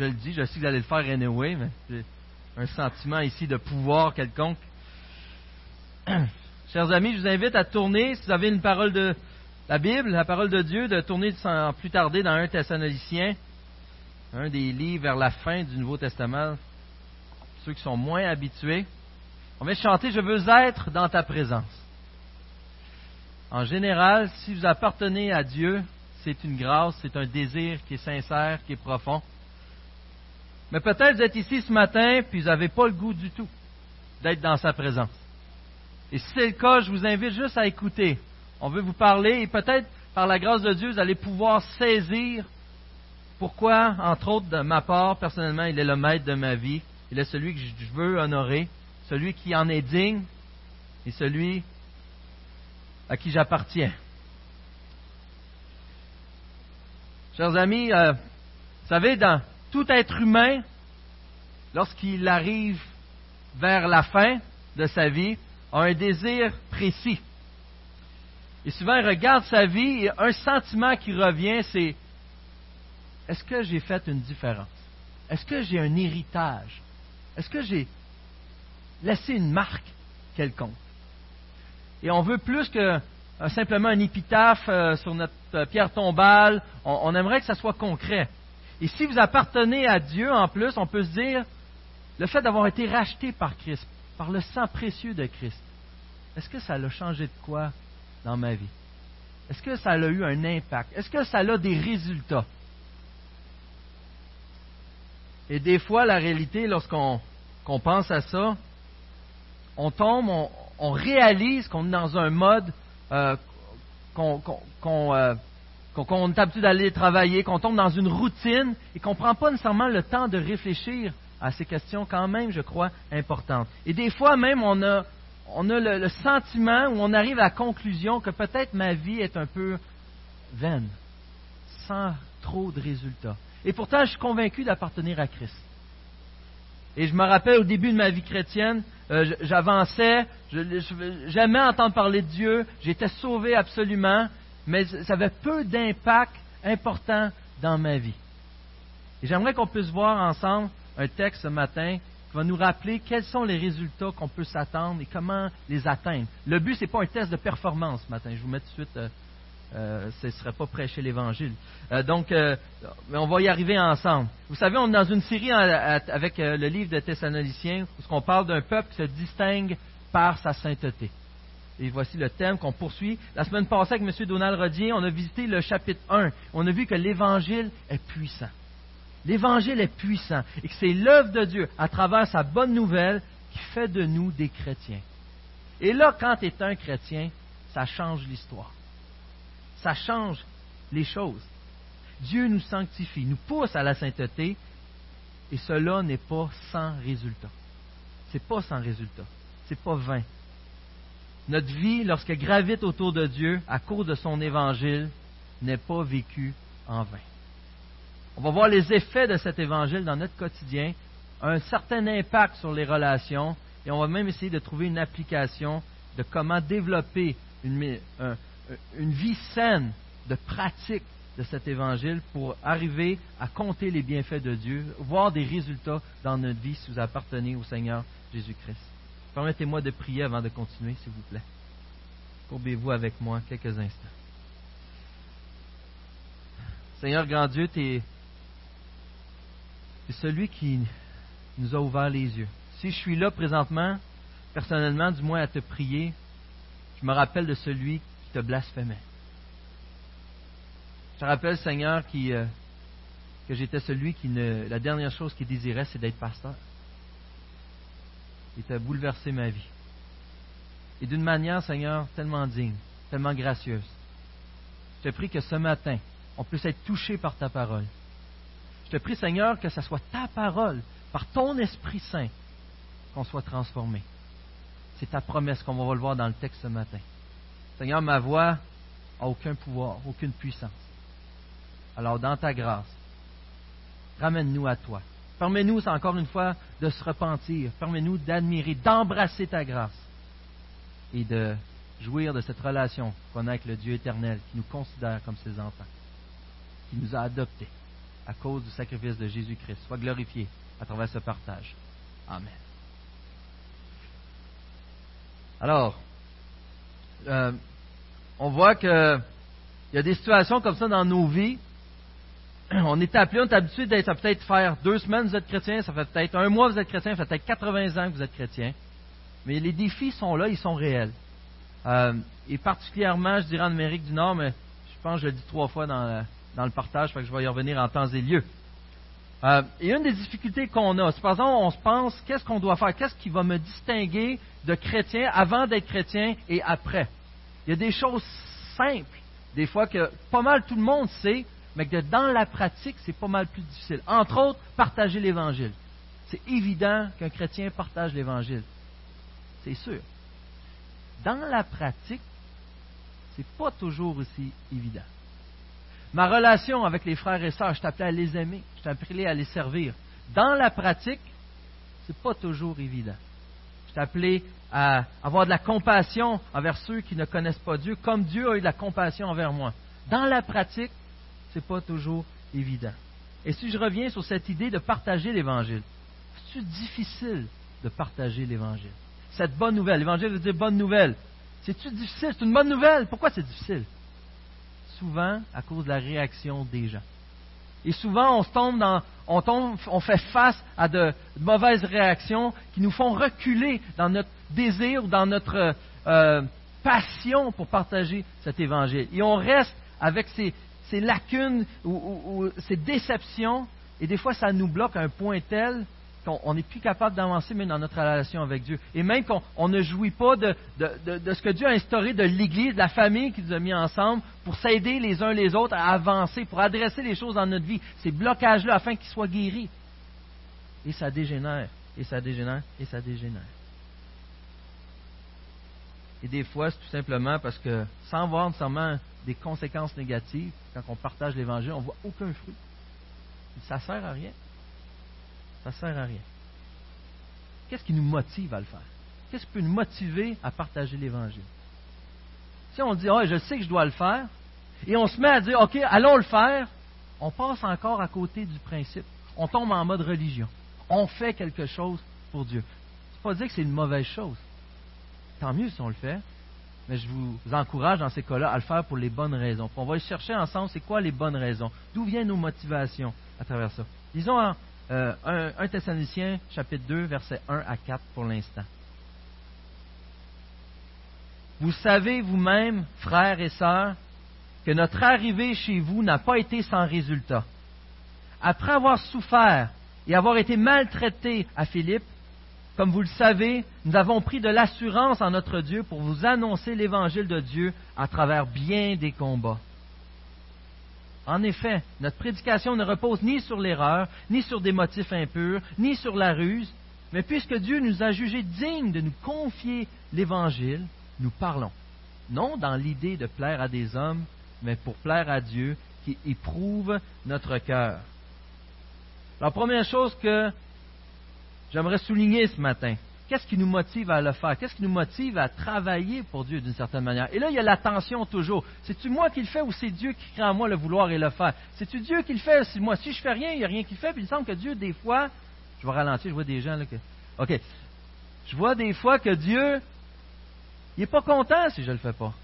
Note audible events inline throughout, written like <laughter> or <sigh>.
je le dis, je sais que vous allez le faire anyway, mais j'ai un sentiment ici de pouvoir quelconque. <clears throat> Chers amis, je vous invite à tourner, si vous avez une parole de la Bible, la parole de Dieu, de tourner sans plus tarder dans un Thessalonicien, un des livres vers la fin du Nouveau Testament, ceux qui sont moins habitués. On va chanter Je veux être dans ta présence. En général, si vous appartenez à Dieu, c'est une grâce, c'est un désir qui est sincère, qui est profond. Mais peut-être vous êtes ici ce matin, puis vous n'avez pas le goût du tout d'être dans sa présence. Et si c'est le cas, je vous invite juste à écouter. On veut vous parler et peut-être par la grâce de Dieu, vous allez pouvoir saisir pourquoi, entre autres, de ma part, personnellement, il est le maître de ma vie. Il est celui que je veux honorer, celui qui en est digne et celui à qui j'appartiens. Chers amis, euh, vous savez, dans tout être humain, lorsqu'il arrive vers la fin de sa vie, a un désir précis. Et souvent, il regarde sa vie et un sentiment qui revient, c'est est-ce que j'ai fait une différence? Est-ce que j'ai un héritage? Est-ce que j'ai laissé une marque quelconque? Et on veut plus que euh, simplement un épitaphe euh, sur notre euh, pierre tombale. On, aimerait que ça soit concret. Et si vous appartenez à Dieu en plus, on peut se dire, le fait d'avoir été racheté par Christ, par le sang précieux de Christ, est-ce que ça l'a changé de quoi dans ma vie? Est-ce que ça a eu un impact? Est-ce que ça a des résultats? Et des fois, la réalité, lorsqu'on pense à ça, on tombe, on réalise qu'on est dans un mode euh, qu'on euh, qu'on est habitué d'aller travailler, qu'on tombe dans une routine et qu'on ne prend pas nécessairement le temps de réfléchir à ces questions quand même, je crois, importantes. Et des fois même, on a, le, sentiment où on arrive à la conclusion que peut-être ma vie est un peu vaine, sans trop de résultats. Et pourtant, je suis convaincu d'appartenir à Christ. Et je me rappelle au début de ma vie chrétienne, euh, j'avançais, j'aimais entendre parler de Dieu, j'étais sauvé absolument, mais ça avait peu d'impact important dans ma vie. Et j'aimerais qu'on puisse voir ensemble un texte ce matin qui va nous rappeler quels sont les résultats qu'on peut s'attendre et comment les atteindre. Le but, ce n'est pas un test de performance ce matin. Je vous mets tout de suite euh, euh, ce ne serait pas prêcher l'Évangile. Euh, donc, on va y arriver ensemble. Vous savez, on est dans une série avec le livre de Thessaloniciens où on parle d'un peuple qui se distingue par sa sainteté. Et voici le thème qu'on poursuit. La semaine passée, avec M. Donald Rodier, on a visité le chapitre 1. On a vu que l'Évangile est puissant. L'Évangile est puissant et que c'est l'œuvre de Dieu à travers sa bonne nouvelle qui fait de nous des chrétiens. Et là, quand tu es un chrétien, ça change l'histoire ça change les choses. Dieu nous sanctifie, nous pousse à la sainteté, et cela n'est pas sans résultat. C'est pas sans résultat. C'est pas vain. Notre vie, lorsqu'elle gravite autour de Dieu à cause de son évangile, n'est pas vécue en vain. On va voir les effets de cet évangile dans notre quotidien, un certain impact sur les relations, et on va même essayer de trouver une application de comment développer une, un, une vie saine de pratique de cet évangile pour arriver à compter les bienfaits de Dieu, voir des résultats dans notre vie si vous appartenez au Seigneur Jésus-Christ. Permettez-moi de prier avant de continuer, s'il vous plaît. Courbez-vous avec moi quelques instants. Seigneur grand Dieu, tu es, celui qui nous a ouvert les yeux. Si je suis là présentement, personnellement, du moins à te prier, je me rappelle de celui te blasphémait. Je te rappelle, Seigneur, euh, que j'étais celui qui ne. La dernière chose qu'il désirait, c'est d'être pasteur. Il t'a bouleversé ma vie. Et d'une manière, Seigneur, tellement digne, tellement gracieuse. Je te prie que ce matin, on puisse être touché par ta parole. Je te prie, Seigneur, que ce soit ta parole, par ton Esprit Saint, qu'on soit transformé. C'est ta promesse, comme on va le voir dans le texte ce matin. Seigneur, ma voix n'a aucun pouvoir, aucune puissance. Alors, dans ta grâce, ramène-nous à toi. Permets-nous, encore une fois, de se repentir. Permets-nous d'admirer, d'embrasser ta grâce et de jouir de cette relation qu'on a avec le Dieu éternel qui nous considère comme ses enfants, qui nous a adoptés. à cause du sacrifice de Jésus-Christ. Sois glorifié à travers ce partage. Amen. Alors, euh, on voit qu'il y a des situations comme ça dans nos vies. On est appelé, on est habitué d'être peut-être faire deux semaines vous êtes chrétien, ça fait peut-être un mois vous êtes chrétien, ça fait peut-être 80 ans que vous êtes chrétien. Mais les défis sont là, ils sont réels. Euh, et particulièrement, je dirais en Amérique du Nord, mais je pense que je le dis trois fois dans, dans le partage, fait que je vais y revenir en temps et lieu. Euh, et une des difficultés qu'on a, c'est par exemple, on se pense, qu'est-ce qu'on doit faire? Qu'est-ce qui va me distinguer de chrétien avant d'être chrétien et après? Il y a des choses simples, des fois que pas mal tout le monde sait, mais que dans la pratique, c'est pas mal plus difficile. Entre autres, partager l'Évangile. C'est évident qu'un chrétien partage l'Évangile. C'est sûr. Dans la pratique, c'est pas toujours aussi évident. Ma relation avec les frères et sœurs, je t'appelais à les aimer, je t'appelais à les servir. Dans la pratique, c'est pas toujours évident. Je t'appelais à avoir de la compassion envers ceux qui ne connaissent pas Dieu, comme Dieu a eu de la compassion envers moi. Dans la pratique, c'est pas toujours évident. Et si je reviens sur cette idée de partager l'Évangile, c'est difficile de partager l'Évangile? Cette bonne nouvelle, l'Évangile veut dire bonne nouvelle. C'est-tu difficile? C'est une bonne nouvelle. Pourquoi c'est difficile? souvent à cause de la réaction des gens. Et souvent, on tombe dans, on, tombe, on fait face à de, mauvaises réactions qui nous font reculer dans notre désir ou dans notre euh, passion pour partager cet évangile. Et on reste avec ces, lacunes ou, ces déceptions, et des fois, ça nous bloque à un point tel qu'on n'est plus capable d'avancer même dans notre relation avec Dieu. Et même qu'on ne jouit pas de, ce que Dieu a instauré de l'Église, de la famille qu'il nous a mis ensemble pour s'aider les uns les autres à avancer, pour adresser les choses dans notre vie, ces blocages-là, afin qu'ils soient guéris. Et ça dégénère, et ça dégénère, et ça dégénère. Et des fois, c'est tout simplement parce que, sans voir nécessairement des conséquences négatives, quand on partage l'Évangile, on voit aucun fruit. Ça ne sert à rien. Ça ne sert à rien. Qu'est-ce qui nous motive à le faire? Qu'est-ce qui peut nous motiver à partager l'Évangile? Si on dit, oh, je sais que je dois le faire, et on se met à dire, OK, allons le faire, on passe encore à côté du principe. On tombe en mode religion. On fait quelque chose pour Dieu. C'est pas dire que c'est une mauvaise chose. Tant mieux si on le fait, mais je vous encourage dans ces cas-là à le faire pour les bonnes raisons. on va chercher ensemble, c'est quoi les bonnes raisons? D'où viennent nos motivations à travers ça? Disons 1, euh, Thessaloniciens, chapitre 2, versets 1 à 4 pour l'instant. Vous savez vous-même, frères et sœurs, que notre arrivée chez vous n'a pas été sans résultat. Après avoir souffert et avoir été maltraités à Philippe, comme vous le savez, nous avons pris de l'assurance en notre Dieu pour vous annoncer l'évangile de Dieu à travers bien des combats. En effet, notre prédication ne repose ni sur l'erreur, ni sur des motifs impurs, ni sur la ruse, mais puisque Dieu nous a jugés dignes de nous confier l'Évangile, nous parlons, non dans l'idée de plaire à des hommes, mais pour plaire à Dieu qui éprouve notre cœur. La première chose que j'aimerais souligner ce matin, Qu'est-ce qui nous motive à le faire? Qu'est-ce qui nous motive à travailler pour Dieu d'une certaine manière? Et là, il y a la tension toujours. C'est-tu moi qui le fais ou c'est Dieu qui crée en moi le vouloir et le faire? C'est-tu Dieu qui le fait? Si moi, si je fais rien, il n'y a rien qui le fait. Puis il me semble que Dieu, des fois, je vais ralentir, je vois des gens là que. OK. Je vois des fois que Dieu, il n'est pas content si je ne le fais pas.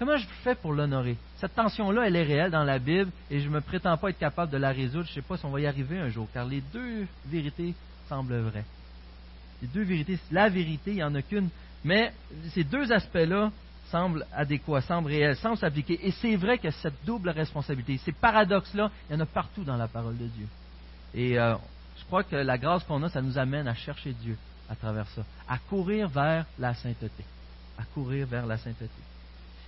Comment je fais pour l'honorer? Cette tension-là, elle est réelle dans la Bible et je ne me prétends pas être capable de la résoudre. Je ne sais pas si on va y arriver un jour, car les deux vérités semblent vraies. Les deux vérités, la vérité, il n'y en a qu'une. Mais ces deux aspects-là semblent adéquats, semblent réels, semblent s'appliquer. Et c'est vrai que cette double responsabilité, ces paradoxes-là, il y en a partout dans la parole de Dieu. Et euh, je crois que la grâce qu'on a, ça nous amène à chercher Dieu à travers ça, à courir vers la sainteté. À courir vers la sainteté.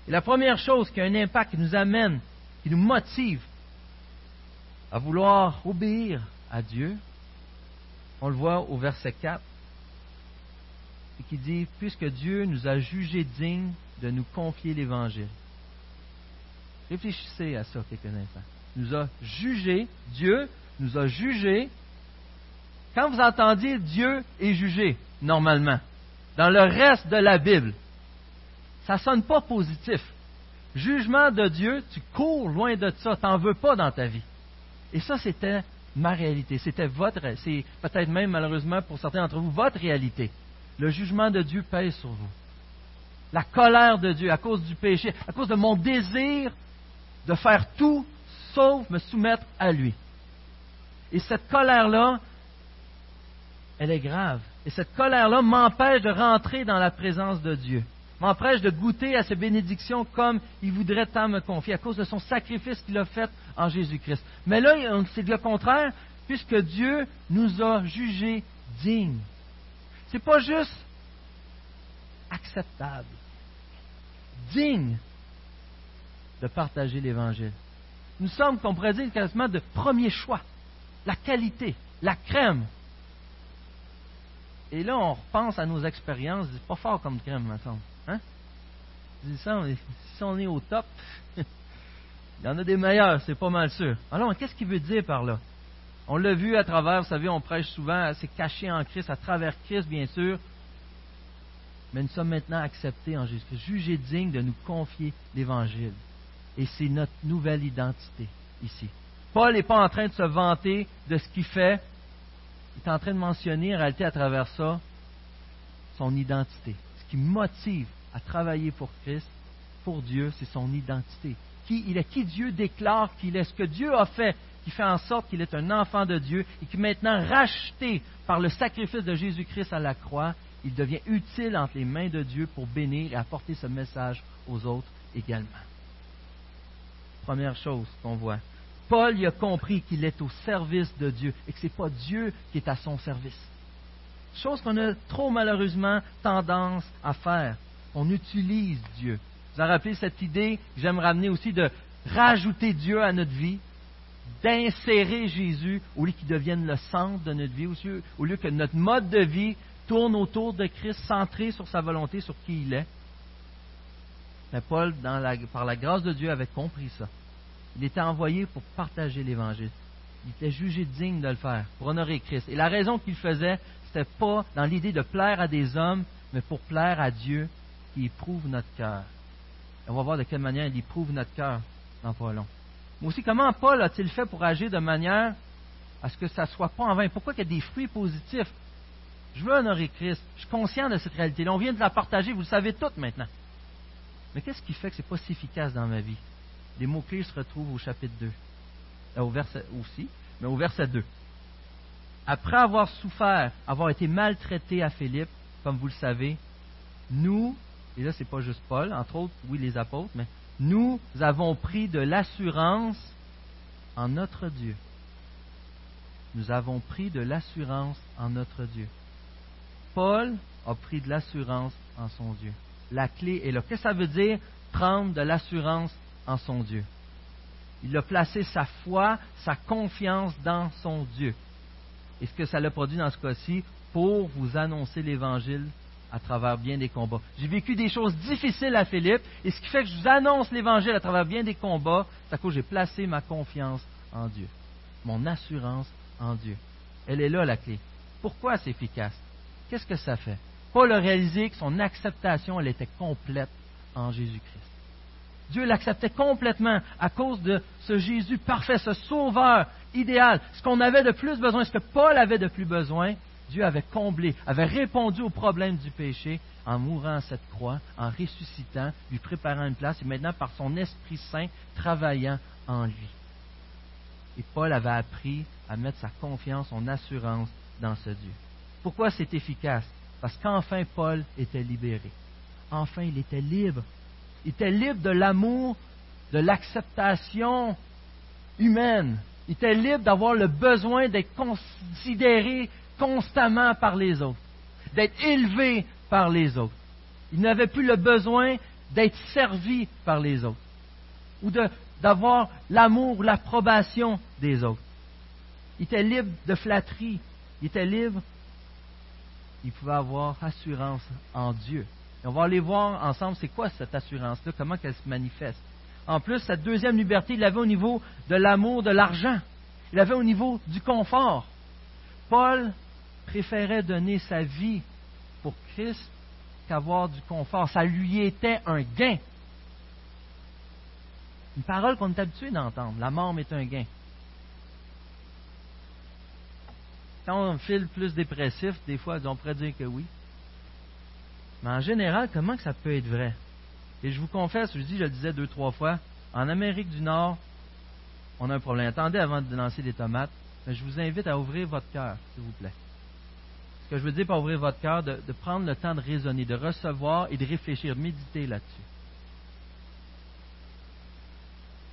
Et la première chose qui a un impact, qui nous amène, qui nous motive à vouloir obéir à Dieu, on le voit au verset 4, et qui dit, puisque Dieu nous a jugés dignes de nous confier l'Évangile. Réfléchissez à ça quelques instants. Nous a jugés, Dieu nous a jugés. Quand vous entendiez Dieu est jugé, normalement, dans le reste de la Bible, ça ne sonne pas positif. Jugement de Dieu, tu cours loin de ça, tu n'en veux pas dans ta vie. Et ça, c'était ma réalité. C'était votre, c'est peut-être même malheureusement pour certains d'entre vous, votre réalité. Le jugement de Dieu pèse sur vous. La colère de Dieu à cause du péché, à cause de mon désir de faire tout sauf me soumettre à lui. Et cette colère-là, elle est grave. Et cette colère-là m'empêche de rentrer dans la présence de Dieu, m'empêche de goûter à ses bénédictions comme il voudrait tant me confier, à cause de son sacrifice qu'il a fait en Jésus-Christ. Mais là, c'est le contraire, puisque Dieu nous a jugés dignes. C'est pas juste acceptable, digne de partager l'Évangile. Nous sommes, qu'on pourrait dire, quasiment de premier choix, la qualité, la crème. Et là, on repense à nos expériences, c'est pas fort comme crème, me semble. Hein? si on est au top, <laughs> il y en a des meilleurs, c'est pas mal sûr. Alors, qu'est-ce qu'il veut dire par là? On l'a vu à travers, vous savez, on prêche souvent, c'est caché en Christ, à travers Christ, bien sûr. Mais nous sommes maintenant acceptés en Jésus-Christ, jugés dignes de nous confier l'Évangile. Et c'est notre nouvelle identité ici. Paul n'est pas en train de se vanter de ce qu'il fait. Il est en train de mentionner en réalité à travers ça son identité. Ce qui motive à travailler pour Christ, pour Dieu, c'est son identité. Qui il est, qui Dieu déclare qu'il est, ce que Dieu a fait, qui fait en sorte qu'il est un enfant de Dieu et qui maintenant racheté par le sacrifice de Jésus-Christ à la croix, il devient utile entre les mains de Dieu pour bénir et apporter ce message aux autres également. Première chose qu'on voit. Paul y a compris qu'il est au service de Dieu et que ce n'est pas Dieu qui est à son service. Chose qu'on a trop malheureusement tendance à faire. On utilise Dieu. Vous avez rappelé cette idée que j'aime ramener aussi de rajouter Dieu à notre vie, d'insérer Jésus au lieu qu'il devienne le centre de notre vie, au lieu que notre mode de vie tourne autour de Christ, centré sur sa volonté, sur qui il est. Mais Paul, par la grâce de Dieu, avait compris ça. Il était envoyé pour partager l'Évangile. Il était jugé digne de le faire, pour honorer Christ. Et la raison qu'il faisait, n'était pas dans l'idée de plaire à des hommes, mais pour plaire à Dieu qui éprouve notre cœur. On va voir de quelle manière il éprouve notre cœur dans pas long. Mais aussi, comment Paul a-t-il fait pour agir de manière à ce que ça ne soit pas en vain? Pourquoi il y a des fruits positifs? Je veux honorer Christ. Je suis conscient de cette réalité. on vient de la partager, vous le savez toutes maintenant. Mais qu'est-ce qui fait que ce n'est pas si efficace dans ma vie? Les mots-clés se retrouvent au chapitre 2. Euh, au verset aussi, mais au verset 2. Après avoir souffert, avoir été maltraité à Philippe, comme vous le savez, nous, et là c'est pas juste Paul, entre autres, oui les apôtres, mais nous avons pris de l'assurance en notre Dieu. Nous avons pris de l'assurance en notre Dieu. Paul a pris de l'assurance en son Dieu. La clé est là. Qu'est-ce que ça veut dire prendre de l'assurance en son Dieu? Il a placé sa foi, sa confiance dans son Dieu. Et ce que ça l'a produit dans ce cas-ci, pour vous annoncer l'Évangile à travers bien des combats. J'ai vécu des choses difficiles à Philippe, et ce qui fait que je vous annonce l'Évangile à travers bien des combats, c'est à cause que j'ai placé ma confiance en Dieu, mon assurance en Dieu. Elle est là la clé. Pourquoi c'est efficace? Qu'est-ce que ça fait? Paul a réalisé que son acceptation, elle était complète en Jésus-Christ. Dieu l'acceptait complètement à cause de ce Jésus parfait, ce sauveur idéal. Ce qu'on avait de plus besoin, ce que Paul avait de plus besoin, Dieu avait comblé, avait répondu au problème du péché en mourant à cette croix, en ressuscitant, lui préparant une place et maintenant par son Esprit Saint travaillant en lui. Et Paul avait appris à mettre sa confiance, son assurance dans ce Dieu. Pourquoi c'est efficace? Parce qu'enfin Paul était libéré. Enfin, il était libre. Il était libre de l'amour, de l'acceptation humaine. Il était libre d'avoir le besoin d'être considéré constamment par les autres, d'être élevé par les autres. Il n'avait plus le besoin d'être servi par les autres ou d'avoir l'amour ou l'approbation des autres. Il était libre de flatterie. Il était libre il pouvait avoir assurance en Dieu. Et on va aller voir ensemble c'est quoi cette assurance-là, comment elle se manifeste. En plus, cette deuxième liberté, il l'avait au niveau de l'amour, de l'argent. Il l'avait au niveau du confort. Paul préférait donner sa vie pour Christ qu'avoir du confort. Ça lui était un gain. Une parole qu'on est habitué d'entendre. La mort est un gain. quand on file plus dépressif, des fois, on pourrait dire que oui. Mais en général, comment que ça peut être vrai? Et je vous confesse, je dis, je le disais deux, trois fois, en Amérique du Nord, on a un problème. Attendez avant de lancer des tomates, mais je vous invite à ouvrir votre cœur, s'il vous plaît. Ce que je veux dire par ouvrir votre cœur, de, de prendre le temps de raisonner, de recevoir et de réfléchir, méditer là-dessus.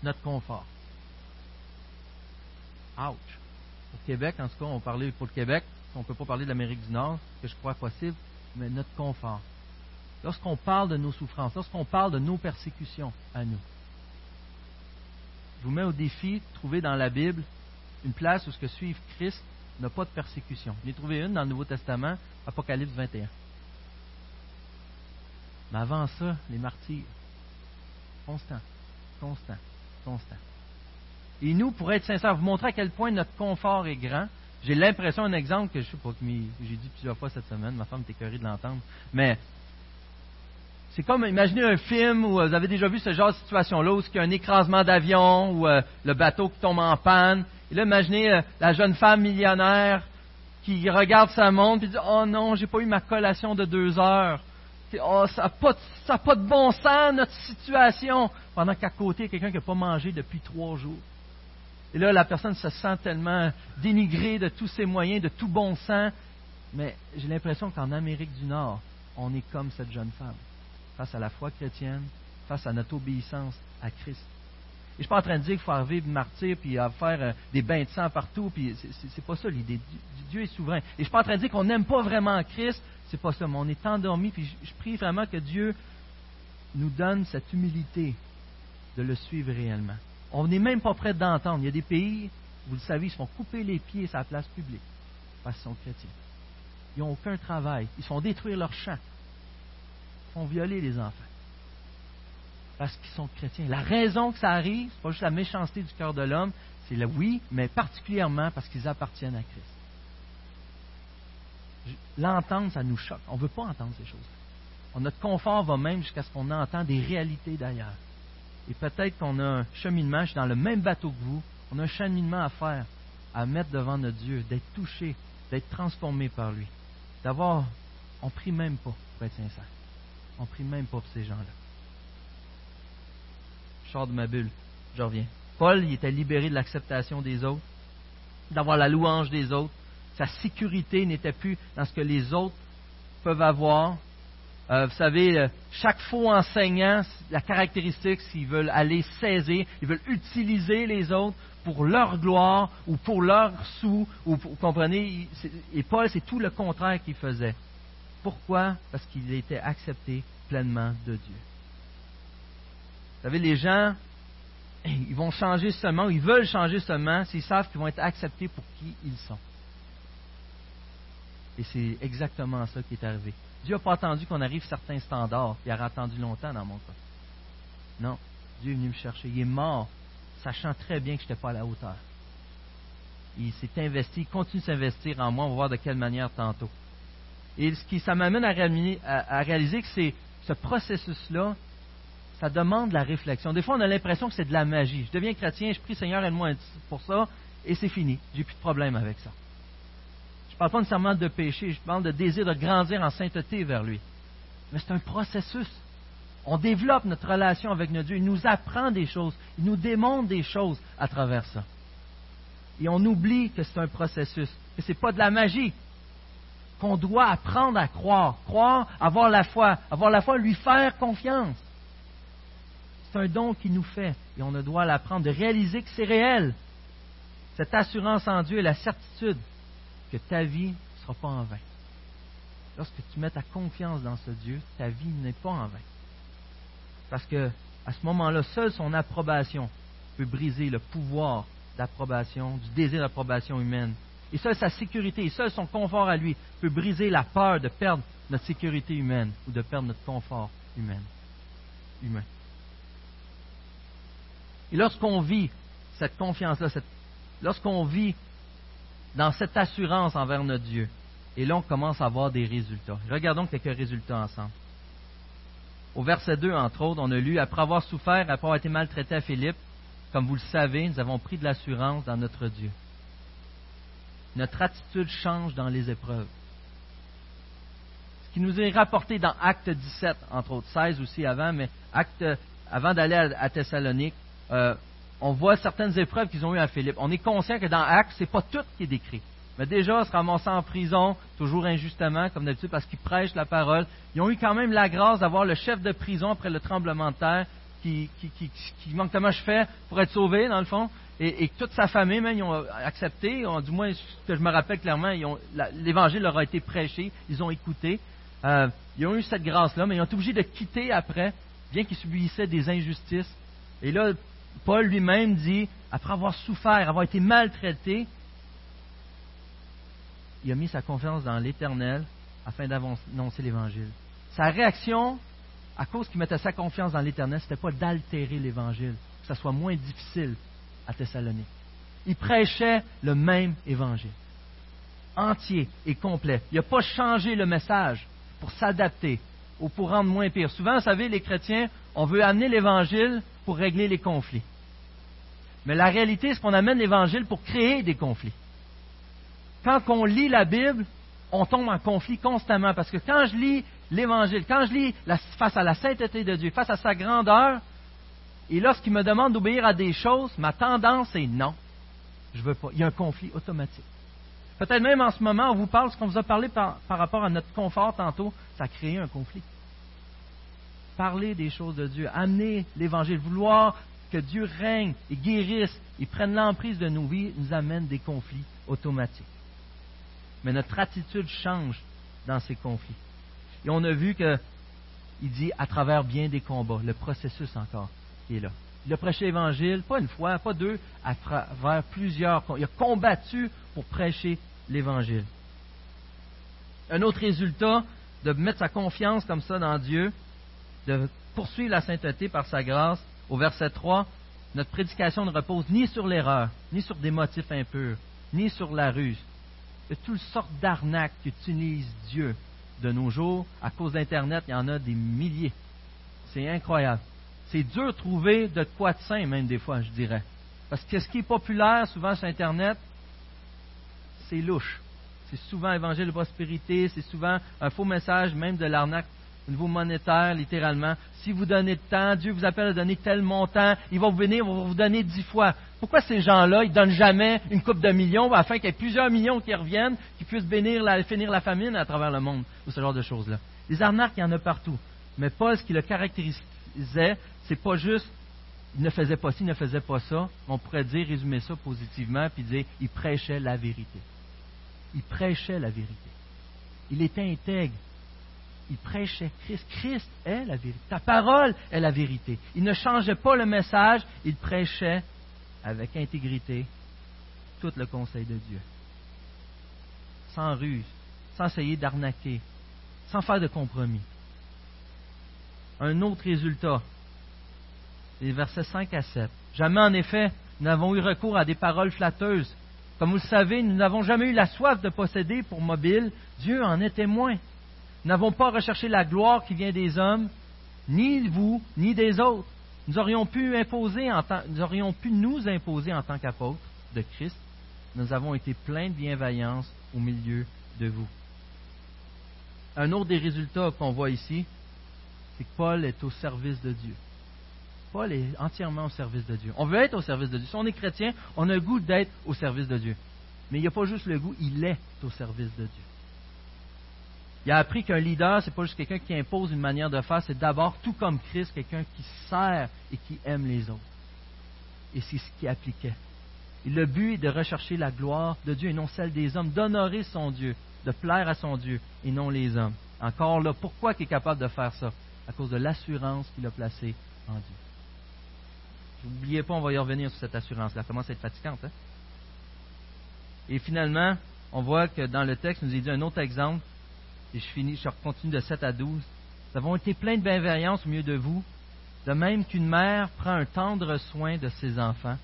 Notre confort. Ouch. Au Québec, en tout cas, on parlait pour le Québec, on ne peut pas parler de l'Amérique du Nord, que je crois possible, mais notre confort. Lorsqu'on parle de nos souffrances, lorsqu'on parle de nos persécutions à nous, je vous mets au défi de trouver dans la Bible une place où ce que suivre Christ n'a pas de persécution. J'en ai trouvé une dans le Nouveau Testament, Apocalypse 21. Mais avant ça, les martyrs, constant, constant, constant. Et nous, pour être sincères, vous montrer à quel point notre confort est grand. J'ai l'impression, un exemple que je sais pas, que j'ai dit plusieurs fois cette semaine, ma femme est écœurée de l'entendre, mais c'est comme, imaginez un film où vous avez déjà vu ce genre de situation-là, où il y a un écrasement d'avion, ou euh, le bateau qui tombe en panne. Et là, imaginez euh, la jeune femme millionnaire qui regarde sa montre et dit Oh non, j'ai pas eu ma collation de deux heures. Oh, ça n'a pas, pas, de bon sens, notre situation. Pendant qu'à côté, quelqu'un qui n'a pas mangé depuis trois jours. Et là, la personne se sent tellement dénigrée de tous ses moyens, de tout bon sens. Mais j'ai l'impression qu'en Amérique du Nord, on est comme cette jeune femme, face à la foi chrétienne, face à notre obéissance à Christ. Et je ne suis pas en train de dire qu'il faut arriver martyr puis à faire euh, des bains de sang partout, puis c'est pas ça l'idée. Dieu est souverain. Et je ne suis pas en train de dire qu'on n'aime pas vraiment Christ, c'est pas ça. Mais on est endormi, puis je prie vraiment que Dieu nous donne cette humilité de le suivre réellement. On n'est même pas prêt d'entendre. Il y a des pays, vous le savez, ils se font couper les pieds à la place publique parce qu'ils sont chrétiens. Ils n'ont aucun travail. Ils se font détruire leurs champs. Font violer les enfants. Parce qu'ils sont chrétiens. La raison que ça arrive, ce n'est pas juste la méchanceté du cœur de l'homme, c'est le oui, mais particulièrement parce qu'ils appartiennent à Christ. L'entendre, ça nous choque. On ne veut pas entendre ces choses. Notre confort va même jusqu'à ce qu'on entende des réalités d'ailleurs. Et peut-être qu'on a un cheminement, je suis dans le même bateau que vous, on a un cheminement à faire, à mettre devant notre Dieu, d'être touché, d'être transformé par lui. D'avoir, on prie même pas, pour être sincère. On prie même pas pour ces gens-là. Je sors de ma bulle, je reviens. Paul, il était libéré de l'acceptation des autres, d'avoir la louange des autres. Sa sécurité n'était plus dans ce que les autres peuvent avoir, euh, vous savez, euh, chaque faux enseignant, la caractéristique, s'ils veulent aller saisir, ils veulent utiliser les autres pour leur gloire ou pour leur sous, ou vous comprenez, et Paul, c'est tout le contraire qu'il faisait. Pourquoi? Parce qu'il était accepté pleinement de Dieu. Vous savez, les gens, <clears throat> ils vont changer seulement, ils veulent changer seulement s'ils savent qu'ils vont être acceptés pour qui ils sont. Et c'est exactement ça qui est arrivé. Dieu n'a pas attendu qu'on arrive à certains standards. Il a attendu longtemps dans mon cas. Non, Dieu est venu me chercher. Il est mort, sachant très bien que je n'étais pas à la hauteur. Il s'est investi, il continue de s'investir en moi. On va voir de quelle manière tantôt. Et ce qui, ça m'amène à, réaliser que c'est ce processus-là, ça demande la réflexion. Des fois, on a l'impression que c'est de la magie. Je deviens chrétien, je prie Seigneur, aide-moi pour ça, et c'est fini. J'ai plus de problème avec ça parle pas nécessairement de péché, je parle de désir de grandir en sainteté vers lui. Mais c'est un processus. On développe notre relation avec notre Dieu. Il nous apprend des choses. Il nous démontre des choses à travers ça. Et on oublie que c'est un processus, que ce n'est pas de la magie, qu'on doit apprendre à croire. Croire, avoir la foi. Avoir la foi, lui faire confiance. C'est un don qu'il nous fait. Et on doit l'apprendre, de réaliser que c'est réel. Cette assurance en Dieu et la certitude que ta vie ne sera pas en vain. Lorsque tu mets ta confiance dans ce Dieu, ta vie n'est pas en vain. Parce que à ce moment-là, seule son approbation peut briser le pouvoir d'approbation, du désir d'approbation humaine. Et seule sa sécurité, et seul son confort à lui peut briser la peur de perdre notre sécurité humaine ou de perdre notre confort humain. humain. Et lorsqu'on vit cette confiance-là, lorsqu'on vit dans cette assurance envers notre Dieu. Et là, on commence à voir des résultats. Regardons quelques résultats ensemble. Au verset 2, entre autres, on a lu, après avoir souffert, après avoir été maltraité à Philippe, comme vous le savez, nous avons pris de l'assurance dans notre Dieu. Notre attitude change dans les épreuves. Ce qui nous est rapporté dans Acte 17, entre autres, 16 aussi avant, mais Acte, avant d'aller à, Thessalonique, euh, on voit certaines épreuves qu'ils ont eues à Philippe. On est conscient que dans Acte, ce n'est pas tout qui est décrit. Mais déjà, se ramasser en prison, toujours injustement, comme d'habitude, parce qu'ils prêchent la parole. Ils ont eu quand même la grâce d'avoir le chef de prison après le tremblement de terre qui, qui, qui, manque comment je fais pour être sauvé, dans le fond. Et, toute sa famille, même, ils ont accepté, du moins, ce que je me rappelle clairement, l'évangile leur a été prêché, ils ont écouté. Euh, ils ont eu cette grâce-là, mais ils ont été obligés de quitter après, bien qu'ils subissaient des injustices. Et là, Paul lui-même dit, après avoir souffert, avoir été maltraité, il a mis sa confiance dans l'Éternel afin d'annoncer l'Évangile. Sa réaction, à cause qu'il mettait sa confiance dans l'Éternel, ce n'était pas d'altérer l'Évangile, que ça soit moins difficile Thessalonique. Il prêchait le même Évangile, entier et complet. Il n'a pas changé le message pour s'adapter ou pour rendre moins pire. Souvent, vous savez, les chrétiens, on veut amener l'Évangile pour régler les conflits. Mais la réalité, c'est qu'on amène l'Évangile pour créer des conflits quand on lit la Bible, on tombe en conflit constamment. Parce que quand je lis l'Évangile, quand je lis face à la sainteté de Dieu, face à sa grandeur, et lorsqu'il me demande d'obéir à des choses, ma tendance est non. Je veux pas. Il y a un conflit automatique. Peut-être même en ce moment, on vous parle, ce qu'on vous a parlé par, par rapport à notre confort tantôt, ça a créé un conflit. Parler des choses de Dieu, amener l'Évangile, vouloir que Dieu règne et guérisse et prenne l'emprise de nos vies, nous amène des conflits automatiques mais notre attitude change dans ces conflits. Et on a vu qu'il dit à travers bien des combats, le processus encore Il a prêché l'Évangile, pas une fois, pas deux, à travers plusieurs. Il a combattu pour prêcher l'Évangile. Un autre résultat de mettre sa confiance comme ça dans Dieu, de poursuivre la sainteté par sa grâce, au verset 3, notre prédication ne repose ni sur l'erreur, ni sur des motifs impurs, ni sur la ruse, de toutes sortes d'arnaques qu'utilise Dieu de nos jours. À cause d'Internet, il y en a des milliers. C'est incroyable. C'est dur de trouver de quoi de saint, même des fois, je dirais. Parce que ce qui est populaire souvent sur Internet, c'est louche. C'est souvent évangile de prospérité, c'est souvent un faux message, même de l'arnaque au niveau monétaire, littéralement. Si vous donnez de temps, Dieu vous appelle à donner tel montant, il va vous venir, il va vous donner dix fois. Pourquoi ces gens-là, ils ne donnent jamais une coupe de millions afin qu'il y ait plusieurs millions qui reviennent, qui puissent bénir finir la famine à travers le monde, ou ce genre de choses-là? Les arnaques, il y en a partout. Mais Paul, ce qui le caractérisait, c'est pas juste il ne faisait pas ci, il ne faisait pas ça. On pourrait dire, résumer ça positivement, puis dire, il prêchait la vérité. Il prêchait la vérité. Il était intègre. Il prêchait Christ. Christ est la vérité. Ta parole est la vérité. Il ne changeait pas le message, il prêchait avec intégrité tout le conseil de Dieu. Sans ruse, sans essayer d'arnaquer, sans faire de compromis. Un autre résultat, les versets 5 à 7. Jamais en effet nous n'avons eu recours à des paroles flatteuses. Comme vous le savez, nous n'avons jamais eu la soif de posséder pour mobile. Dieu en est témoin. Nous n'avons pas recherché la gloire qui vient des hommes, ni vous, ni des autres nous aurions pu nous aurions pu nous imposer en tant qu'apôtres de Christ. Nous avons été pleins de bienveillance au milieu de vous. Un autre des résultats qu'on voit ici, c'est que Paul est au service de Dieu. Paul est entièrement au service de Dieu. On veut être au service de Dieu. Si on est chrétien, on a le goût d'être au service de Dieu. Mais il n'y a pas juste le goût, il est au service de Dieu. Il a appris qu'un leader, ce n'est pas juste quelqu'un qui impose une manière de faire, c'est d'abord, tout comme Christ, quelqu'un qui sert et qui aime les autres. Et c'est ce qu'il appliquait. Le but est de rechercher la gloire de Dieu et non celle des hommes, d'honorer son Dieu, de plaire à son Dieu et non les hommes. Encore là, pourquoi il est capable de faire ça? À cause de l'assurance qu'il a placée en Dieu. N'oubliez pas, on va y revenir sur cette assurance-là. Commence à être fatigante. Hein? Et finalement, on voit que dans le texte, nous est dit un autre exemple et je finis, je continue de 7 à 12. Nous avons été pleins de bienveillance au milieu de vous, de même qu'une mère prend un tendre soin de ses enfants.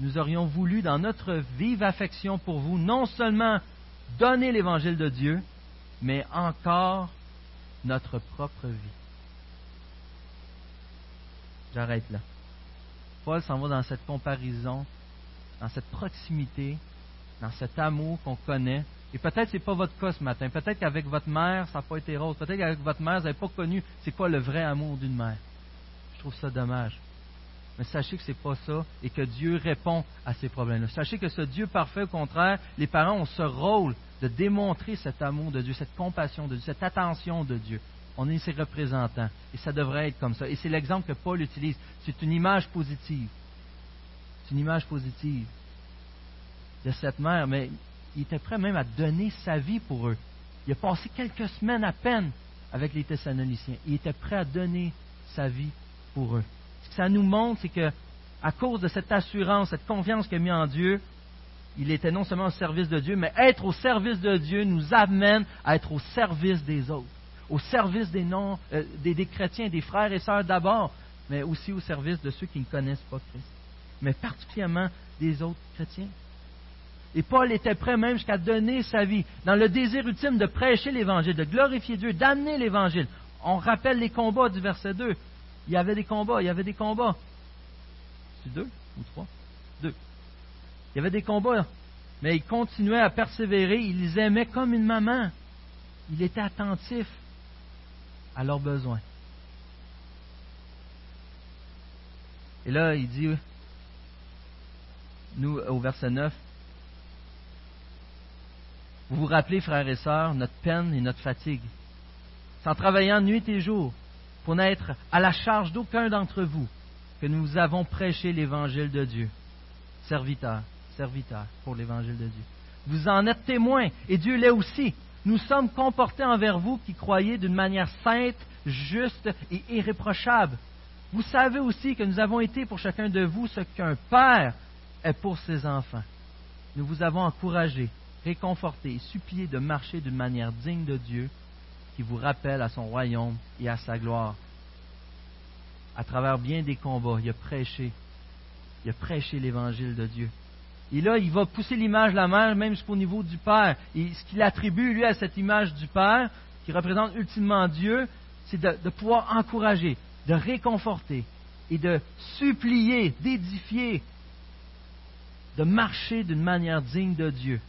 Nous aurions voulu, dans notre vive affection pour vous, non seulement donner l'évangile de Dieu, mais encore notre propre vie. J'arrête là. Paul s'en va dans cette comparaison, dans cette proximité dans cet amour qu'on connaît. Et peut-être ce n'est pas votre cas ce matin. Peut-être qu'avec votre mère, ça n'a pas été rose. Peut-être qu'avec votre mère, vous n'avez pas connu c'est quoi le vrai amour d'une mère. Je trouve ça dommage. Mais sachez que ce n'est pas ça et que Dieu répond à ces problèmes-là. Sachez que ce Dieu parfait, au contraire, les parents ont ce rôle de démontrer cet amour de Dieu, cette compassion de Dieu, cette attention de Dieu. On est ses représentants et ça devrait être comme ça. Et c'est l'exemple que Paul utilise. C'est une image positive. C'est une image positive de cette mère, mais il était prêt même à donner sa vie pour eux. Il a passé quelques semaines à peine avec les Thessaloniciens. Il était prêt à donner sa vie pour eux. Ce que ça nous montre, c'est que, à cause de cette assurance, cette confiance qu'il a mis en Dieu, il était non seulement au service de Dieu, mais être au service de Dieu nous amène à être au service des autres, au service des, non, euh, des, chrétiens, des frères et sœurs d'abord, mais aussi au service de ceux qui ne connaissent pas Christ, mais particulièrement des autres chrétiens. Et Paul était prêt même jusqu'à donner sa vie dans le désir ultime de prêcher l'Évangile, de glorifier Dieu, d'amener l'Évangile. On rappelle les combats du verset 2. Il y avait des combats, il y avait des combats. C'est deux ou trois? Deux. Il y avait des combats, mais il continuait à persévérer. Il les aimait comme une maman. Il était attentif à leurs besoins. Et là, il dit, nous, au verset 9, vous vous rappelez, frères et sœurs, notre peine et notre fatigue. Sans travaillant nuit et jour, pour n'être à la charge d'aucun d'entre vous, que nous avons prêché l'évangile de Dieu. Serviteur, serviteur pour l'évangile de Dieu. Vous en êtes témoins, et Dieu l'est aussi. Nous sommes comportés envers vous qui croyez d'une manière sainte, juste et irréprochable. Vous savez aussi que nous avons été pour chacun de vous ce qu'un père est pour ses enfants. Nous vous avons encouragé réconforter et supplier de marcher d'une manière digne de Dieu qui vous rappelle à son royaume et à sa gloire. À travers bien des combats, il a prêché. Il a prêché l'évangile de Dieu. Et là, il va pousser l'image de la mère même jusqu'au niveau du Père. Et ce qu'il attribue, lui, à cette image du Père, qui représente ultimement Dieu, c'est de, pouvoir encourager, de réconforter et de supplier, d'édifier, de marcher d'une manière digne de Dieu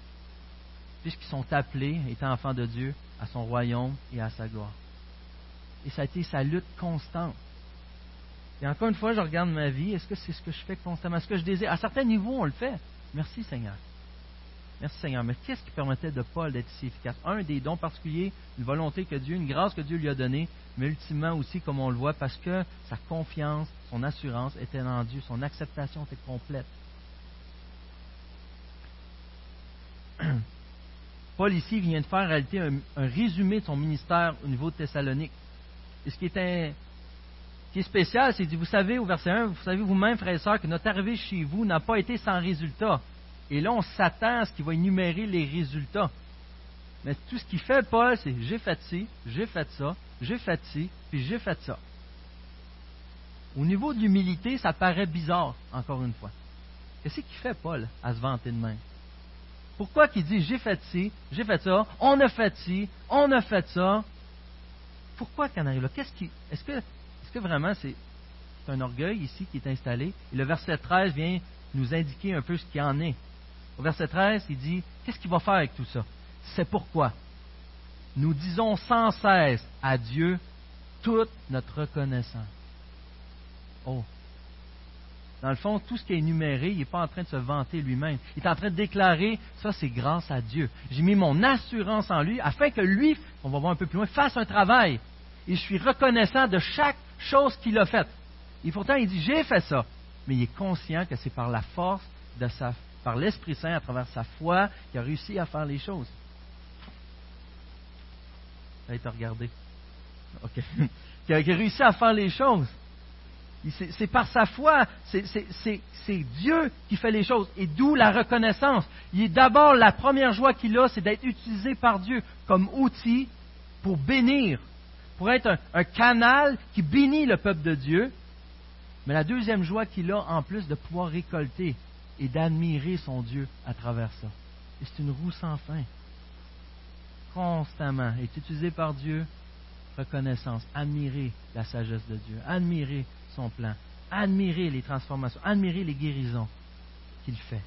puisqu'ils sont appelés, étant enfants de Dieu, à son royaume et à sa gloire. Et ça a été sa lutte constante. Et encore une fois, je regarde ma vie, est-ce que c'est ce que je fais constamment? Est-ce que je désire? À certains niveaux, on le fait. Merci Seigneur. Merci Seigneur. Mais qu'est-ce qui permettait de Paul d'être si efficace? Un des dons particuliers, une volonté que Dieu, une grâce que Dieu lui a donnée, mais ultimement aussi, comme on le voit, parce que sa confiance, son assurance était en Dieu, son acceptation était complète. <clears throat> Paul ici vient de faire en réalité un, résumé de son ministère au niveau de Thessalonique. Et ce qui est, qui est spécial, c'est que vous savez au verset 1, vous savez vous-même, frères et sœurs, que notre arrivée chez vous n'a pas été sans résultat. Et là, on s'attend à ce qu'il va énumérer les résultats. Mais tout ce qu'il fait, Paul, c'est j'ai fait ci, j'ai fait ça, j'ai fait ci, puis j'ai fait ça. Au niveau de l'humilité, ça paraît bizarre, encore une fois. Qu'est-ce qu'il fait, Paul, à se vanter de même? Pourquoi qu'il dit j'ai fait ci, j'ai fait ça, on a fait ci, on a fait ça? Pourquoi qu'on arrive là? Qu'est-ce qui, est-ce que, que vraiment c'est, un orgueil ici qui est installé? Le verset 13 vient nous indiquer un peu ce qu'il en est. Au verset 13, il dit Qu'est-ce qu'il va faire avec tout ça? C'est pourquoi nous disons sans cesse à Dieu toute notre reconnaissance. Oh, dans le fond, tout ce qui est énuméré, il n'est pas en train de se vanter lui-même. Il est en train de déclarer, ça c'est grâce à Dieu. J'ai mis mon assurance en lui afin que lui, on va voir un peu plus loin, fasse un travail. Et je suis reconnaissant de chaque chose qu'il a faite. Et pourtant, il dit, j'ai fait ça. Mais il est conscient que c'est par la force de sa, par l'Esprit Saint, à travers sa foi, qu'il a réussi à faire les choses. Ça <laughs> a été regardé. OK. qu'il a réussi à faire les choses. C'est par sa foi, c'est Dieu qui fait les choses, et d'où la reconnaissance. Il est d'abord la première joie qu'il a, c'est d'être utilisé par Dieu comme outil pour bénir, pour être un, canal qui bénit le peuple de Dieu. Mais la deuxième joie qu'il a, en plus de pouvoir récolter et d'admirer son Dieu à travers ça. Et c'est une roue sans fin. Constamment, est utilisé par Dieu, reconnaissance, admirer la sagesse de Dieu, admirer son plan. Admirer les transformations, admirer les guérisons qu'il fait.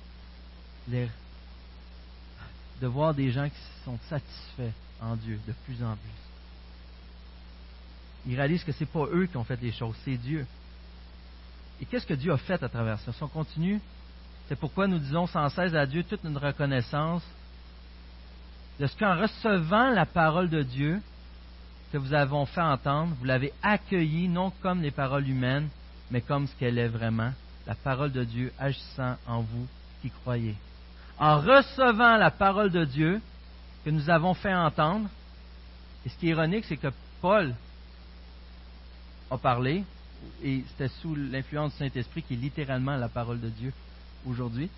de voir des gens qui sont satisfaits en Dieu de plus en plus. Ils réalisent que ce n'est pas eux qui ont fait les choses, c'est Dieu. Et qu'est-ce que Dieu a fait à travers ça? Si on continue, c'est pourquoi nous disons sans cesse à Dieu toute notre reconnaissance de ce qu'en recevant la parole de Dieu que vous avons fait entendre, vous l'avez accueillie non comme les paroles humaines, mais comme ce qu'elle est vraiment, la parole de Dieu agissant en vous qui croyez. En recevant la parole de Dieu que nous avons fait entendre, et ce qui est ironique, c'est que Paul a parlé, et c'était sous l'influence du Saint-Esprit qui est littéralement la parole de Dieu aujourd'hui.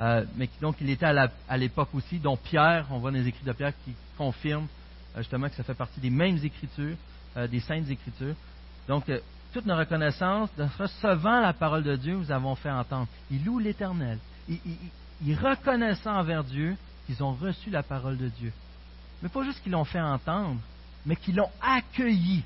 Euh, mais donc il était à l'époque aussi, dont Pierre, on voit dans les écrits de Pierre qui confirme euh, justement que ça fait partie des mêmes écritures, euh, des saintes écritures. Donc toute nos reconnaissance, de recevant la parole de Dieu, nous avons fait entendre. Ils louent l'Éternel. Ils, ils, envers Dieu qu'ils ont reçu la parole de Dieu. Mais pas juste qu'ils l'ont fait entendre, mais qu'ils l'ont accueilli.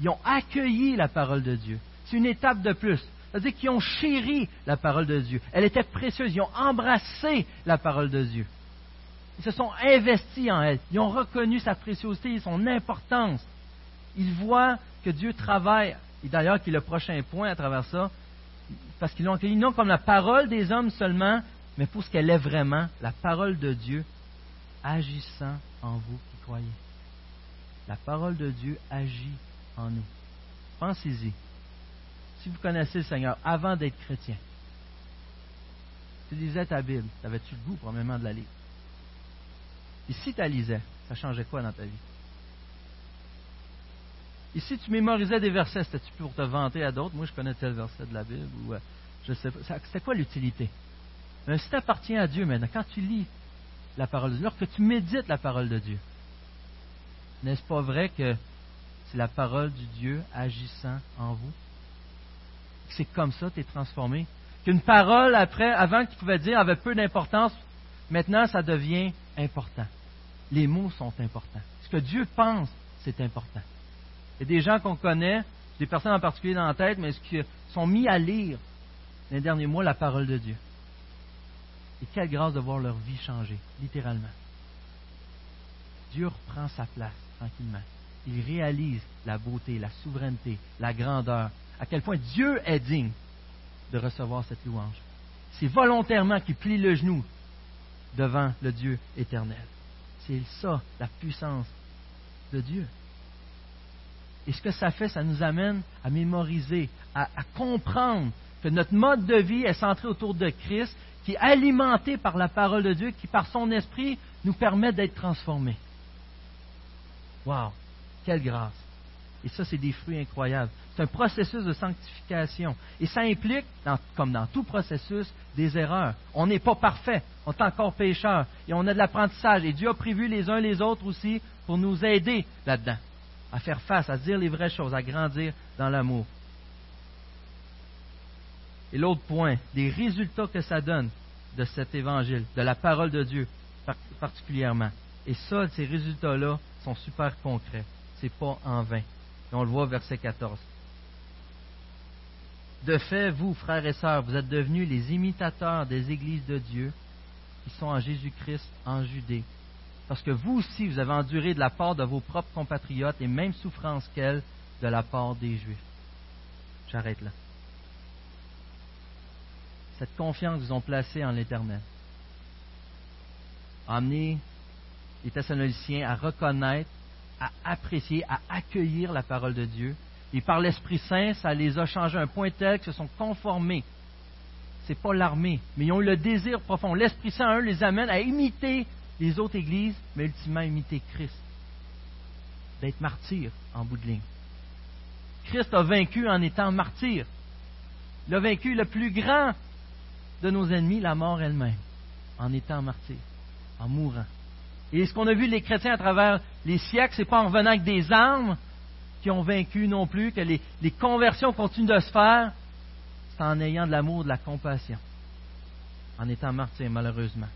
Ils ont accueilli la parole de Dieu. C'est une étape de plus. C'est-à-dire qu'ils ont chéri la parole de Dieu. Elle était précieuse. Ils ont embrassé la parole de Dieu. Ils se sont investis en elle. Ils ont reconnu sa préciosité et son importance. Ils voient que Dieu travaille. Et d'ailleurs, qui est le prochain point à travers ça, parce qu'ils l'ont accueilli non comme la parole des hommes seulement, mais pour ce qu'elle est vraiment, la parole de Dieu agissant en vous qui croyez. La parole de Dieu agit en nous. Pensez-y. Si vous connaissez le Seigneur avant d'être chrétien, tu lisais ta Bible, avais-tu le goût probablement de la lire? Et si tu la lisais, ça changeait quoi dans ta vie? Et si tu mémorisais des versets, c'était-tu pour te vanter à d'autres? Moi, je connais tel verset de la Bible, ou euh, je sais. C'était quoi l'utilité? Mais si tu appartiens à Dieu maintenant, quand tu lis la parole de Dieu, lorsque tu médites la parole de Dieu, n'est-ce pas vrai que c'est la parole du Dieu agissant en vous? C'est comme ça que tu es transformé. Qu'une parole, après, avant que tu pouvais dire, avait peu d'importance, maintenant ça devient important. Les mots sont importants. Ce que Dieu pense, c'est important. Il y a des gens qu'on connaît, des personnes en particulier dans la tête, mais qui sont mis à lire les derniers mois la parole de Dieu. Et quelle grâce de voir leur vie changer, littéralement. Dieu reprend sa place tranquillement. Il réalise la beauté, la souveraineté, la grandeur, à quel point Dieu est digne de recevoir cette louange. C'est volontairement qu'il plie le genou devant le Dieu éternel. C'est ça, la puissance de Dieu. Et ce que ça fait, ça nous amène à mémoriser, à, comprendre que notre mode de vie est centré autour de Christ, qui est alimenté par la parole de Dieu, qui par son esprit nous permet d'être transformés. Wow! Quelle grâce! Et ça, c'est des fruits incroyables. C'est un processus de sanctification. Et ça implique, comme dans tout processus, des erreurs. On n'est pas parfait. On est encore pécheur. Et on a de l'apprentissage. Et Dieu a prévu les uns les autres aussi pour nous aider là-dedans à faire face, à dire les vraies choses, à grandir dans l'amour. Et l'autre point, les résultats que ça donne de cet évangile, de la parole de Dieu particulièrement. Et ça, ces résultats-là sont super concrets. C'est pas en vain. On le voit verset 14. De fait, vous, frères et sœurs, vous êtes devenus les imitateurs des églises de Dieu qui sont en Jésus-Christ en Judée, parce que vous aussi, vous avez enduré de la part de vos propres compatriotes les mêmes souffrances qu'elles de la part des Juifs. J'arrête là. Cette confiance qu'ils ont placée en l'Éternel a amené les Thessaloniciens à reconnaître, à apprécier, à accueillir la parole de Dieu. Et par l'Esprit Saint, ça les a changés à un point tel qu'ils se sont conformés. Ce n'est pas l'armée, mais ils ont eu le désir profond. L'Esprit Saint, eux, les amène à imiter les autres églises, mais ultimement imiter Christ. D'être martyr en bout de ligne. Christ a vaincu en étant martyr. Il a vaincu le plus grand de nos ennemis, la mort elle-même, en étant martyr, en mourant. Et ce qu'on a vu les chrétiens à travers les siècles, c'est pas en revenant avec des armes qui ont vaincu non plus, que les, conversions continuent de se faire, c'est en ayant de l'amour, de la compassion, en étant martyr malheureusement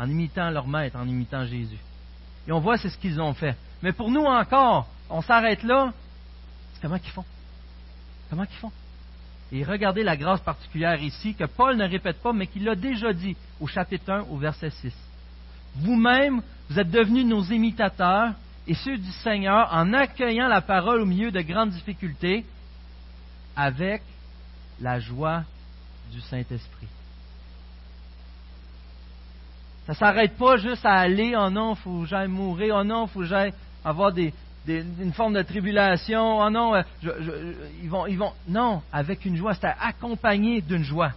en imitant leur maître, en imitant Jésus. Et on voit c'est ce qu'ils ont fait. Mais pour nous encore, on s'arrête là. comment qu'ils font? Comment qu'ils font? Et regardez la grâce particulière ici que Paul ne répète pas, mais qu'il l'a déjà dit au chapitre 1, au verset 6. Vous-même, vous êtes devenus nos imitateurs et ceux du Seigneur en accueillant la parole au milieu de grandes difficultés avec la joie du Saint-Esprit. Ça ne s'arrête pas juste à aller, oh non, il faut que j'aille mourir, oh non, il faut que j'aille avoir une forme de tribulation, oh non, euh, ils vont. Non, avec une joie, c'est accompagné d'une joie.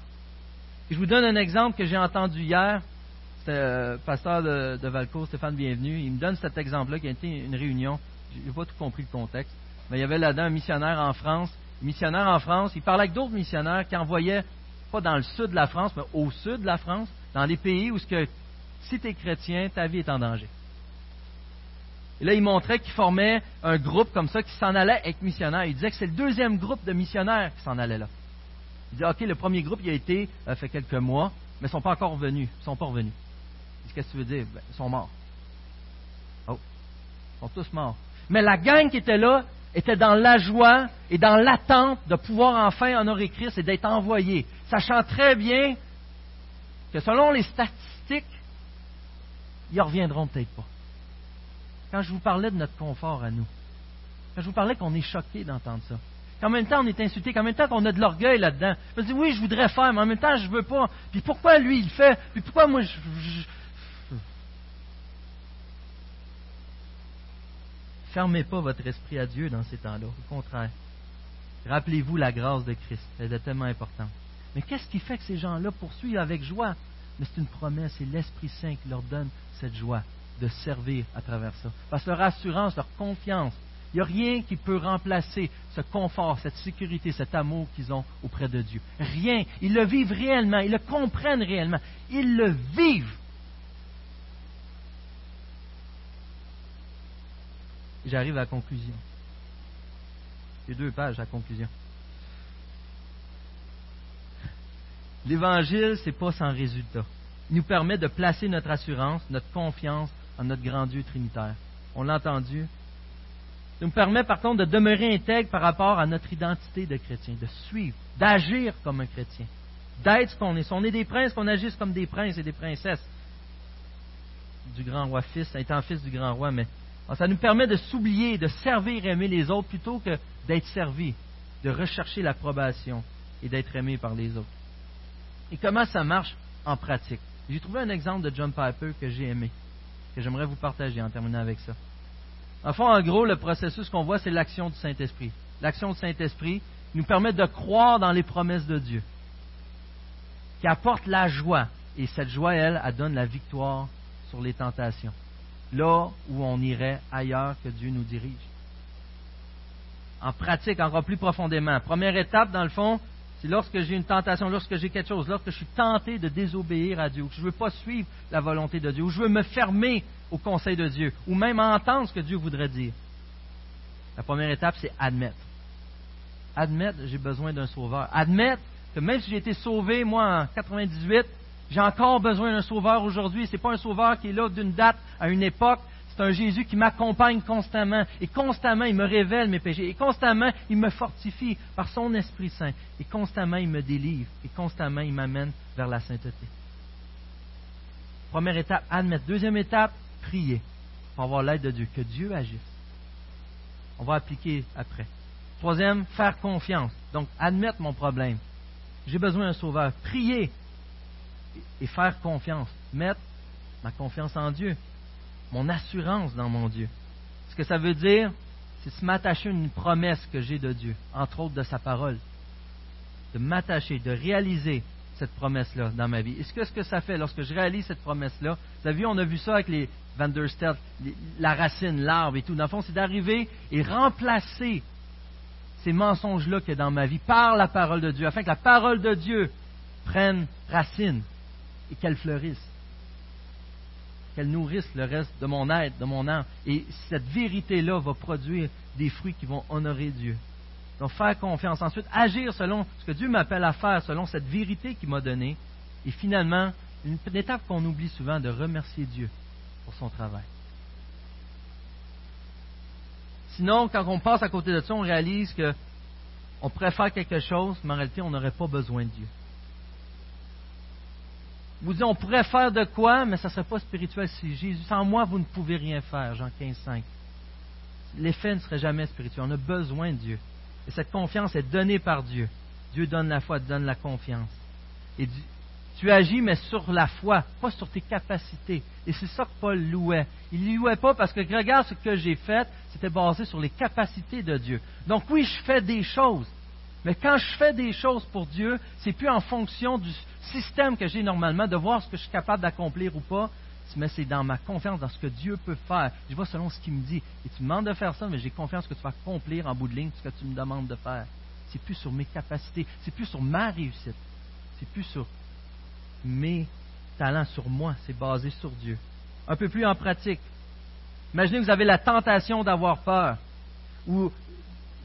je vous donne un exemple que j'ai entendu hier. Le euh, pasteur de, de, Valco, Stéphane Bienvenu. Il me donne cet exemple-là qui a été une réunion. Je n'ai pas tout compris le contexte. Mais il y avait là-dedans un missionnaire en France. missionnaire en France, il parlait avec d'autres missionnaires qui envoyaient, pas dans le sud de la France, mais au sud de la France, dans des pays où ce que, si tu es chrétien, ta vie est en danger. Et là, il montrait qu'il formait un groupe comme ça qui s'en allait être missionnaire. Il disait que c'est le deuxième groupe de missionnaires qui s'en allait là. Il dit, OK, le premier groupe, il a été, euh, fait quelques mois, mais ils ne sont pas encore revenus. Ils sont pas revenus. Qu'est-ce que tu veux dire? Ben, ils sont morts. Oh, ils sont tous morts. Mais la gang qui était là était dans la joie et dans l'attente de pouvoir enfin honorer Christ et d'être envoyé, sachant très bien que selon les statistiques, ils ne reviendront peut-être pas quand je vous parlais de notre confort à nous, quand je vous parlais qu'on est choqué d'entendre ça, qu'en même temps on est insulté, qu'en même temps qu'on a de l'orgueil là-dedans. Je me dis oui, je voudrais faire, mais en même temps je ne veux pas. Puis pourquoi lui il fait? Puis pourquoi moi je, Fermez pas votre esprit à Dieu dans ces temps-là. Au contraire. Rappelez-vous la grâce de Christ. Elle est tellement importante. Mais qu'est-ce qui fait que ces gens-là poursuivent avec joie? Mais c'est une promesse, c'est l'Esprit Saint qui leur donne cette joie de servir à travers ça. Parce que leur assurance, leur confiance, il n'y a rien qui peut remplacer ce confort, cette sécurité, cet amour qu'ils ont auprès de Dieu. Rien. Ils le vivent réellement, ils le comprennent réellement, ils le vivent. J'arrive à la conclusion. J'ai deux pages à la conclusion. L'Évangile, ce n'est pas sans résultat. Il nous permet de placer notre assurance, notre confiance en notre grand Dieu trinitaire. On l'a entendu. Ça nous permet par contre de demeurer intègre par rapport à notre identité de chrétien, de suivre, d'agir comme un chrétien, d'être ce qu'on est. Si on est des princes, qu'on agisse comme des princes et des princesses du grand roi fils, étant fils du grand roi, mais ça nous permet de s'oublier, de servir et aimer les autres plutôt que d'être servi, de rechercher l'approbation et d'être aimé par les autres. Et comment ça marche en pratique? J'ai trouvé un exemple de John Piper que j'ai aimé que j'aimerais vous partager en terminant avec ça. En fond, en gros, le processus qu'on voit, c'est l'action du Saint-Esprit. L'action du Saint-Esprit nous permet de croire dans les promesses de Dieu, qui apporte la joie. Et cette joie, elle, elle donne la victoire sur les tentations, là où on irait ailleurs que Dieu nous dirige. En pratique, encore plus profondément. Première étape, dans le fond, c'est lorsque j'ai une tentation, lorsque j'ai quelque chose, lorsque je suis tenté de désobéir à Dieu, que je ne veux pas suivre la volonté de Dieu, ou je veux me fermer au conseil de Dieu, ou même entendre ce que Dieu voudrait dire. La première étape, c'est admettre. Admettre, j'ai besoin d'un sauveur. Admettre que même si j'ai été sauvé, moi, en 98, j'ai encore besoin d'un sauveur aujourd'hui. Ce n'est pas un sauveur qui est là d'une date à une époque, c'est un Jésus qui m'accompagne constamment. Et constamment, il me révèle mes péchés. Et constamment, il me fortifie par son Esprit Saint. Et constamment, il me délivre. Et constamment, il m'amène vers la sainteté. Première étape, admettre. Deuxième étape, prier pour avoir l'aide de Dieu. Que Dieu agisse. On va appliquer après. Troisième, faire confiance. Donc, admettre mon problème. J'ai besoin d'un sauveur. Prier et faire confiance. Mettre ma confiance en Dieu mon assurance dans mon Dieu. Ce que ça veut dire, c'est se m'attacher à une promesse que j'ai de Dieu, entre autres de sa parole. De m'attacher, de réaliser cette promesse-là dans ma vie. Et ce que, ce que ça fait lorsque je réalise cette promesse-là, vous avez vu, on a vu ça avec les Van der la racine, l'arbre et tout. Dans le fond, c'est d'arriver et remplacer ces mensonges-là qu'il y a dans ma vie par la parole de Dieu, afin que la parole de Dieu prenne racine et qu'elle fleurisse qu'elle nourrisse le reste de mon être, de mon âme. Et cette vérité-là va produire des fruits qui vont honorer Dieu. Donc faire confiance. Ensuite, agir selon ce que Dieu m'appelle à faire, selon cette vérité qu'il m'a donnée. Et finalement, une, étape qu'on oublie souvent, de remercier Dieu pour son travail. Sinon, quand on passe à côté de ça, on réalise que on pourrait faire quelque chose, mais en réalité, on n'aurait pas besoin de Dieu. Vous dites, on pourrait faire de quoi, mais ça ne serait pas spirituel. Si Jésus, sans moi, vous ne pouvez rien faire, Jean 15, 5. L'effet ne serait jamais spirituel. On a besoin de Dieu. Et cette confiance est donnée par Dieu. Dieu donne la foi, donne la confiance. Et tu agis, mais sur la foi, pas sur tes capacités. Et c'est ça que Paul louait. Il ne louait pas parce que regarde ce que j'ai fait, c'était basé sur les capacités de Dieu. Donc oui, je fais des choses, mais quand je fais des choses pour Dieu, c'est plus en fonction du système que j'ai normalement de voir ce que je suis capable d'accomplir ou pas, mais c'est dans ma confiance dans ce que Dieu peut faire. Je vois selon ce qu'il me dit. Et tu me demandes de faire ça, mais j'ai confiance que tu vas accomplir en bout de ligne ce que tu me demandes de faire. C'est plus sur mes capacités, c'est plus sur ma réussite, c'est plus sur mes talents, sur moi, c'est basé sur Dieu. Un peu plus en pratique. Imaginez que vous avez la tentation d'avoir peur ou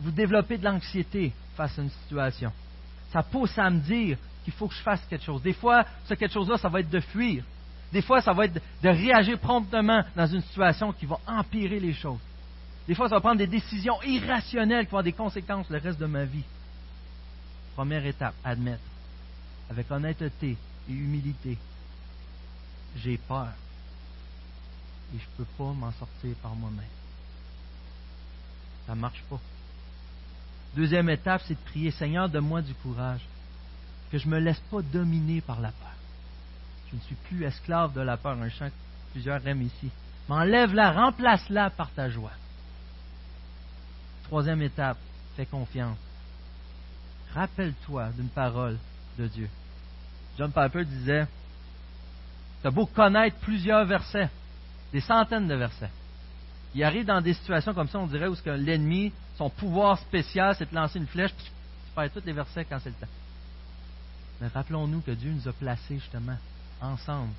vous développez de l'anxiété face à une situation. Ça pousse à me dire qu'il faut que je fasse quelque chose. Des fois, ce quelque chose-là, ça va être de fuir. Des fois, ça va être de réagir promptement dans une situation qui va empirer les choses. Des fois, ça va prendre des décisions irrationnelles qui vont avoir des conséquences le reste de ma vie. Première étape, admettre, avec honnêteté et humilité, j'ai peur et je ne peux pas m'en sortir par moi-même. Ça ne marche pas. Deuxième étape, c'est de prier, Seigneur, donne-moi du courage, que je ne me laisse pas dominer par la peur. Je ne suis plus esclave de la peur, un chant que plusieurs aiment ici. M'enlève-la, remplace-la par ta joie. Troisième étape, fais confiance. Rappelle-toi d'une parole de Dieu. John Piper disait, tu as beau connaître plusieurs versets, des centaines de versets. Il arrive dans des situations comme ça, on dirait, où l'ennemi son pouvoir spécial, c'est de lancer une flèche, puis tu perds tous les versets quand c'est le temps. Mais rappelons-nous que Dieu nous a placés justement ensemble.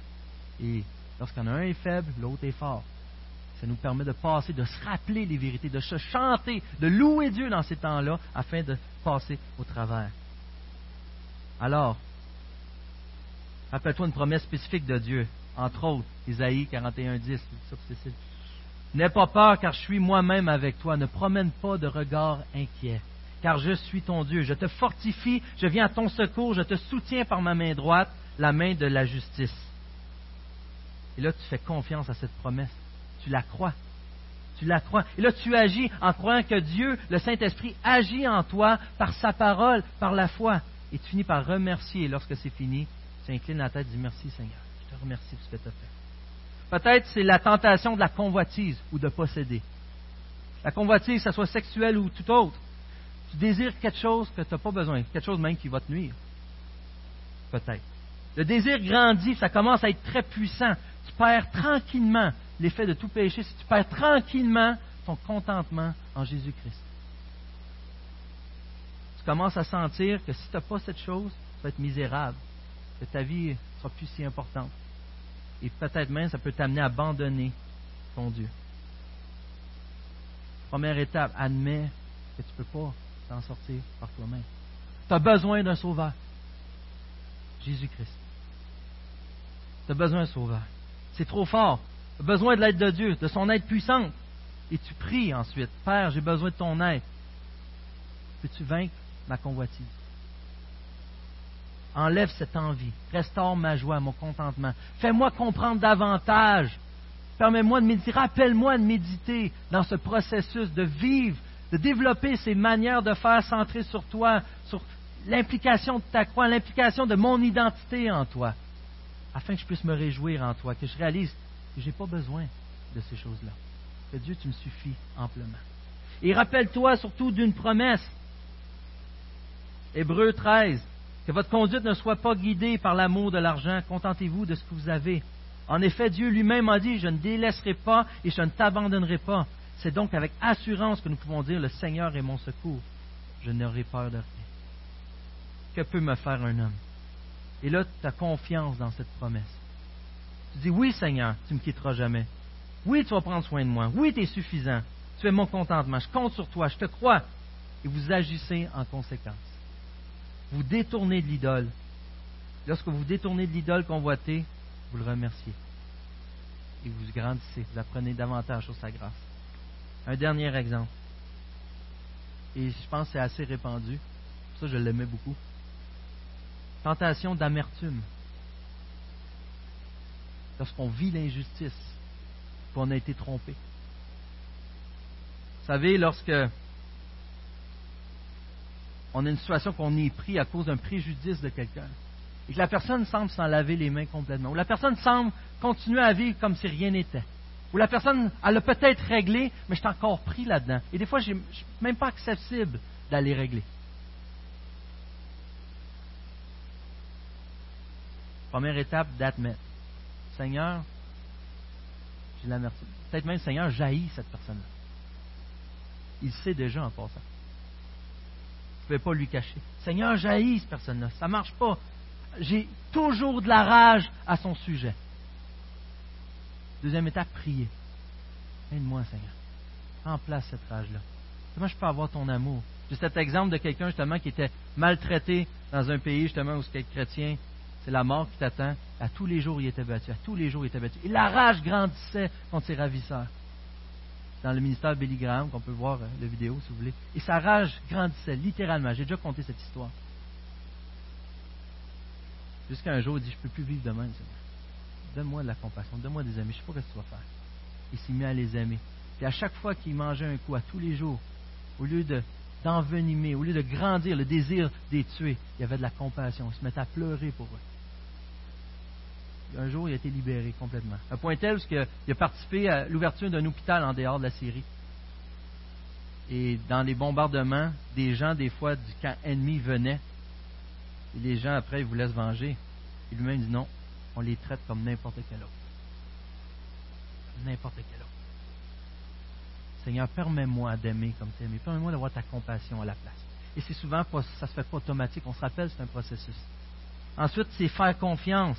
Et lorsqu'on a un est faible, l'autre est fort. Ça nous permet de passer, de se rappeler les vérités, de se chanter, de louer Dieu dans ces temps-là afin de passer au travers. Alors, rappelle-toi une promesse spécifique de Dieu, entre autres, Isaïe 41, 10. N'aie pas peur, car je suis moi-même avec toi. Ne promène pas de regard inquiet, car je suis ton Dieu. Je te fortifie, je viens à ton secours, je te soutiens par ma main droite, la main de la justice. Et là, tu fais confiance à cette promesse. Tu la crois. Tu la crois. Et là, tu agis en croyant que Dieu, le Saint-Esprit, agit en toi par sa parole, par la foi. Et tu finis par remercier. Et lorsque c'est fini, tu inclines la tête et dis merci Seigneur. Je te remercie pour ce que tu as fait. Peut-être c'est la tentation de la convoitise ou de posséder. La convoitise, que ce soit sexuelle ou tout autre. Tu désires quelque chose que tu n'as pas besoin, quelque chose même qui va te nuire. Peut-être. Le désir grandit, ça commence à être très puissant. Tu perds tranquillement l'effet de tout péché si tu perds tranquillement ton contentement en Jésus-Christ. Tu commences à sentir que si tu n'as pas cette chose, tu vas être misérable, que ta vie ne sera plus si importante et peut-être même ça peut t'amener à abandonner ton Dieu. Première étape, admets que tu ne peux pas t'en sortir par toi-même. Tu as besoin d'un sauveur. Jésus-Christ. Tu as besoin d'un sauveur. C'est trop fort. Tu as besoin de l'aide de Dieu, de son aide puissante. Et tu pries ensuite, Père, j'ai besoin de ton aide. Peux-tu vaincre ma convoitise? Enlève cette envie. Restaure ma joie, mon contentement. Fais-moi comprendre davantage. Permets-moi de méditer. Rappelle-moi de méditer dans ce processus de vivre, de développer ces manières de faire centrées sur toi, sur l'implication de ta croix, l'implication de mon identité en toi, afin que je puisse me réjouir en toi, que je réalise que je n'ai pas besoin de ces choses-là, que Dieu, tu me suffis amplement. Et rappelle-toi surtout d'une promesse. Hébreu 13, que votre conduite ne soit pas guidée par l'amour de l'argent. Contentez-vous de ce que vous avez. En effet, Dieu lui-même a dit, je ne délaisserai pas et je ne t'abandonnerai pas. C'est donc avec assurance que nous pouvons dire, le Seigneur est mon secours. Je n'aurai peur de rien. Que peut me faire un homme? Et là, tu as confiance dans cette promesse. Tu dis, oui Seigneur, tu ne me quitteras jamais. Oui, tu vas prendre soin de moi. Oui, tu es suffisant. Tu es mon contentement. Je compte sur toi. Je te crois. Et vous agissez en conséquence vous détournez de l'idole. Lorsque vous détournez de l'idole convoitée, vous le remerciez. Et vous grandissez, vous apprenez davantage sur sa grâce. Un dernier exemple. et je pense que c'est assez répandu. Ça, je l'aimais beaucoup. Tentation d'amertume. Lorsqu'on vit l'injustice, qu'on a été trompé. Vous savez, lorsque on a une situation qu'on est pris à cause d'un préjudice de quelqu'un, et que la personne semble s'en laver les mains complètement, ou la personne semble continuer à vivre comme si rien n'était, ou la personne, elle a peut-être réglé, mais je suis encore pris là-dedans. Et des fois, je ne suis même pas accessible d'aller régler. Première étape, d'admettre. Seigneur, j'ai l'amertume. Peut-être même, Seigneur, jaillit cette personne-là. Il sait déjà en passant. Je ne vais pas lui cacher. Seigneur, jaillit cette personne-là. Ça ne marche pas. J'ai toujours de la rage à son sujet. Deuxième étape, prier. Aide-moi, Seigneur. En place cette rage-là. Comment je peux avoir ton amour? J'ai cet exemple de quelqu'un justement qui était maltraité dans un pays justement où c'est chrétien. C'est la mort qui t'attend. À tous les jours, il était battu. À tous les jours, il était battu. Et la rage grandissait contre ses ravisseurs. Dans le ministère Billy Graham, qu'on peut voir euh, la vidéo si vous voulez. Et sa rage grandissait, littéralement. J'ai déjà conté cette histoire. Jusqu'à un jour, il dit, je ne peux plus vivre demain, donne-moi de la compassion, donne-moi des amis, je ne sais pas ce que tu vas faire. Il s'est mis à les aimer. Puis à chaque fois qu'il mangeait un coup, à tous les jours, au lieu de, d'envenimer, au lieu de grandir le désir des tuer, il y avait de la compassion. Il se mettait à pleurer pour eux. Un jour, il a été libéré complètement. Un point tel qu'il a participé à l'ouverture d'un hôpital en dehors de la Syrie. Et dans les bombardements, des gens, des fois, du camp ennemi venaient. Et les gens, après, ils voulaient se venger. Et lui-même dit non, on les traite comme n'importe quel autre. N'importe quel autre. Seigneur, permets-moi d'aimer comme tu aimé. Permets-moi d'avoir ta compassion à la place. Et c'est souvent pas, ça se fait pas automatique. On se rappelle, c'est un processus. Ensuite, c'est faire confiance.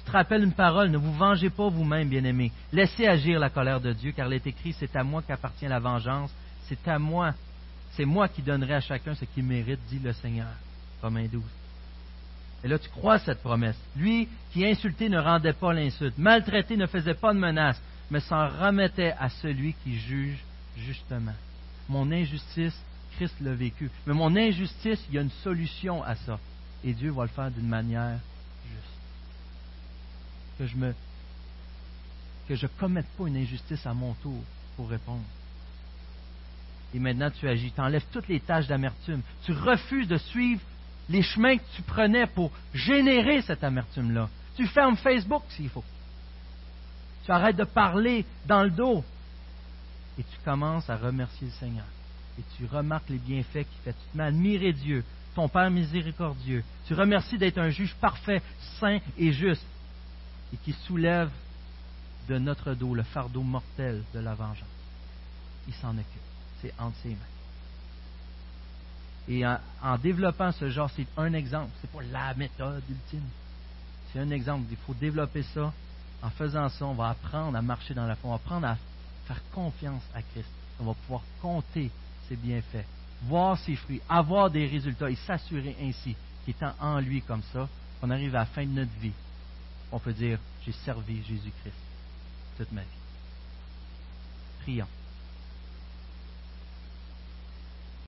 Tu te rappelles une parole, ne vous vengez pas vous-même, bien-aimés. Laissez agir la colère de Dieu, car il est écrit, c'est à moi qu'appartient la vengeance. C'est à moi, c'est moi qui donnerai à chacun ce qu'il mérite, dit le Seigneur. Romains 12. Et là, tu crois cette promesse. Lui qui insulté ne rendait pas l'insulte, maltraité ne faisait pas de menace, mais s'en remettait à celui qui juge justement. Mon injustice, Christ l'a vécu. Mais mon injustice, il y a une solution à ça. Et Dieu va le faire d'une manière. Que je me que je commette pas une injustice à mon tour pour répondre. Et maintenant, tu agis. Tu enlèves toutes les tâches d'amertume. Tu refuses de suivre les chemins que tu prenais pour générer cette amertume-là. Tu fermes Facebook s'il faut. Tu arrêtes de parler dans le dos. Et tu commences à remercier le Seigneur. Et tu remarques les bienfaits qu'il fait. Tu te mets à admirer Dieu, ton Père miséricordieux. Tu remercies d'être un juge parfait, saint et juste. Et qui soulève de notre dos le fardeau mortel de la vengeance. Il s'en occupe. C'est entre ses mains. Et en, développant ce genre, c'est un exemple, c'est pas la méthode ultime. C'est un exemple. Il faut développer ça. En faisant ça, on va apprendre à marcher dans la foi. On va apprendre à faire confiance à Christ. On va pouvoir compter ses bienfaits, voir ses fruits, avoir des résultats et s'assurer ainsi qu'étant en lui comme ça, qu'on arrive à la fin de notre vie, on peut dire j'ai servi Jésus-Christ toute ma vie. Prions.